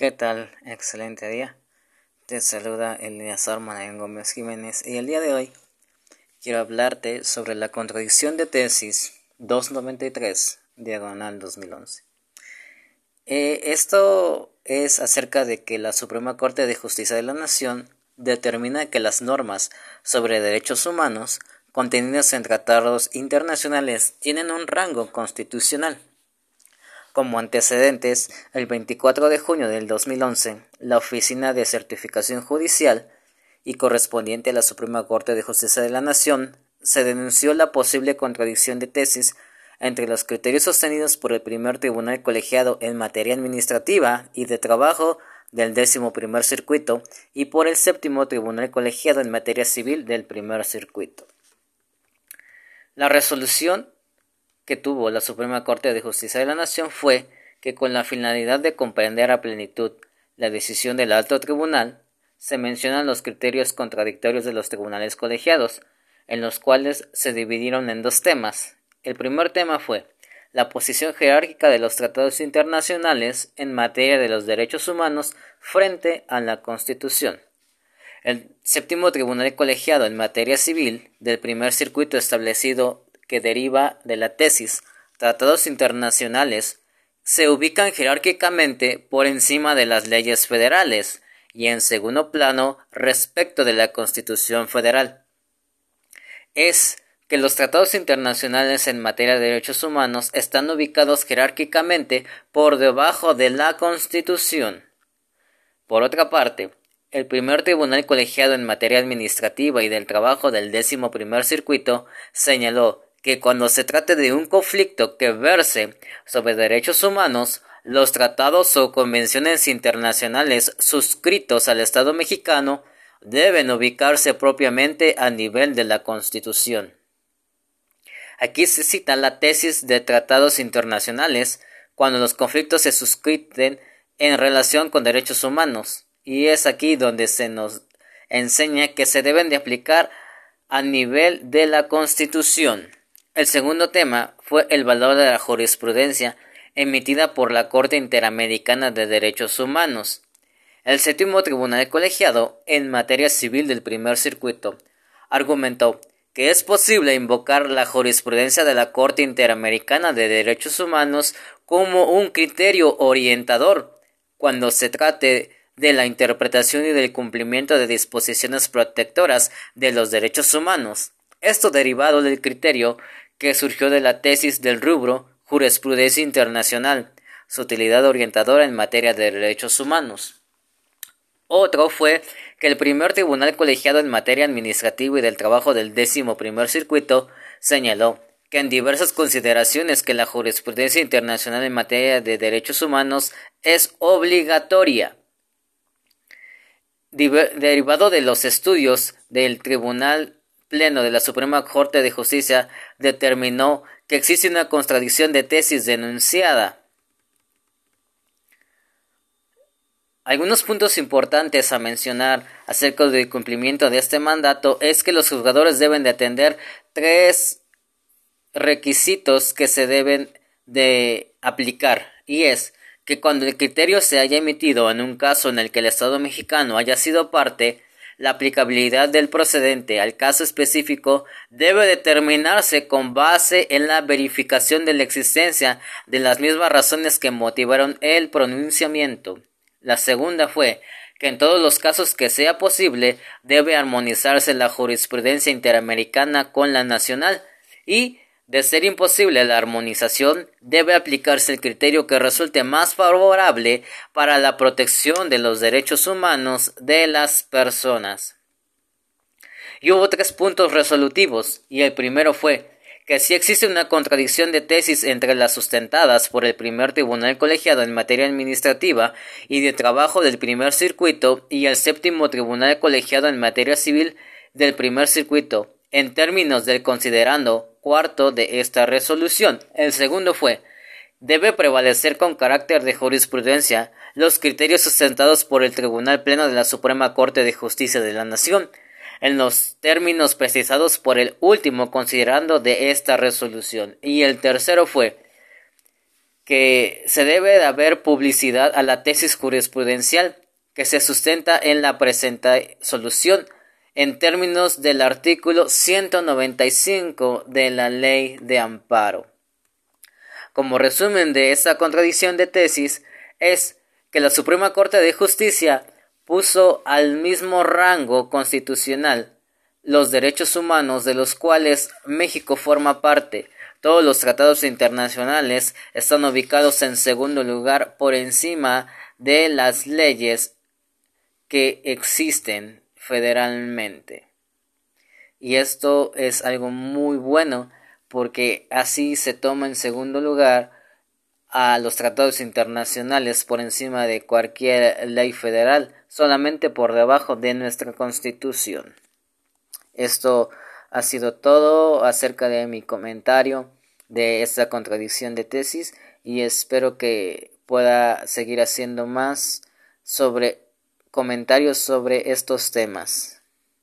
¿Qué tal? Excelente día. Te saluda Eliazar Manayan Gómez Jiménez y el día de hoy quiero hablarte sobre la contradicción de tesis 293, diagonal 2011. Eh, esto es acerca de que la Suprema Corte de Justicia de la Nación determina que las normas sobre derechos humanos contenidas en tratados internacionales tienen un rango constitucional como antecedentes, el 24 de junio del 2011, la Oficina de Certificación Judicial y correspondiente a la Suprema Corte de Justicia de la Nación se denunció la posible contradicción de tesis entre los criterios sostenidos por el primer tribunal colegiado en materia administrativa y de trabajo del décimo primer circuito y por el séptimo tribunal colegiado en materia civil del primer circuito. La resolución que tuvo la Suprema Corte de Justicia de la Nación fue que con la finalidad de comprender a plenitud la decisión del alto tribunal, se mencionan los criterios contradictorios de los tribunales colegiados, en los cuales se dividieron en dos temas. El primer tema fue la posición jerárquica de los tratados internacionales en materia de los derechos humanos frente a la Constitución. El séptimo tribunal colegiado en materia civil del primer circuito establecido que deriva de la tesis tratados internacionales se ubican jerárquicamente por encima de las leyes federales y en segundo plano respecto de la Constitución federal. Es que los tratados internacionales en materia de derechos humanos están ubicados jerárquicamente por debajo de la Constitución. Por otra parte, el primer tribunal colegiado en materia administrativa y del trabajo del décimo primer circuito señaló que cuando se trate de un conflicto que verse sobre derechos humanos, los tratados o convenciones internacionales suscritos al Estado mexicano deben ubicarse propiamente a nivel de la Constitución. Aquí se cita la tesis de tratados internacionales cuando los conflictos se suscriben en relación con derechos humanos, y es aquí donde se nos enseña que se deben de aplicar a nivel de la Constitución. El segundo tema fue el valor de la jurisprudencia emitida por la Corte Interamericana de Derechos Humanos. El séptimo tribunal colegiado en materia civil del primer circuito argumentó que es posible invocar la jurisprudencia de la Corte Interamericana de Derechos Humanos como un criterio orientador cuando se trate de la interpretación y del cumplimiento de disposiciones protectoras de los derechos humanos. Esto derivado del criterio que surgió de la tesis del rubro Jurisprudencia Internacional, su utilidad orientadora en materia de derechos humanos. Otro fue que el primer tribunal colegiado en materia administrativa y del trabajo del décimo primer circuito señaló que en diversas consideraciones que la jurisprudencia internacional en materia de derechos humanos es obligatoria. derivado de los estudios del Tribunal Pleno de la Suprema Corte de Justicia determinó que existe una contradicción de tesis denunciada. Algunos puntos importantes a mencionar acerca del cumplimiento de este mandato es que los juzgadores deben de atender tres requisitos que se deben de aplicar y es que cuando el criterio se haya emitido en un caso en el que el Estado mexicano haya sido parte, la aplicabilidad del procedente al caso específico debe determinarse con base en la verificación de la existencia de las mismas razones que motivaron el pronunciamiento. La segunda fue que en todos los casos que sea posible debe armonizarse la jurisprudencia interamericana con la nacional y de ser imposible la armonización, debe aplicarse el criterio que resulte más favorable para la protección de los derechos humanos de las personas. Y hubo tres puntos resolutivos, y el primero fue que si existe una contradicción de tesis entre las sustentadas por el primer tribunal colegiado en materia administrativa y de trabajo del primer circuito y el séptimo tribunal colegiado en materia civil del primer circuito, en términos del considerando cuarto de esta resolución. El segundo fue debe prevalecer con carácter de jurisprudencia los criterios sustentados por el Tribunal Pleno de la Suprema Corte de Justicia de la Nación, en los términos precisados por el último considerando de esta resolución. Y el tercero fue que se debe de haber publicidad a la tesis jurisprudencial que se sustenta en la presente solución en términos del artículo 195 de la Ley de Amparo. Como resumen de esa contradicción de tesis es que la Suprema Corte de Justicia puso al mismo rango constitucional los derechos humanos de los cuales México forma parte. Todos los tratados internacionales están ubicados en segundo lugar por encima de las leyes que existen federalmente. Y esto es algo muy bueno porque así se toma en segundo lugar a los tratados internacionales por encima de cualquier ley federal, solamente por debajo de nuestra constitución. Esto ha sido todo acerca de mi comentario de esta contradicción de tesis y espero que pueda seguir haciendo más sobre comentarios sobre estos temas.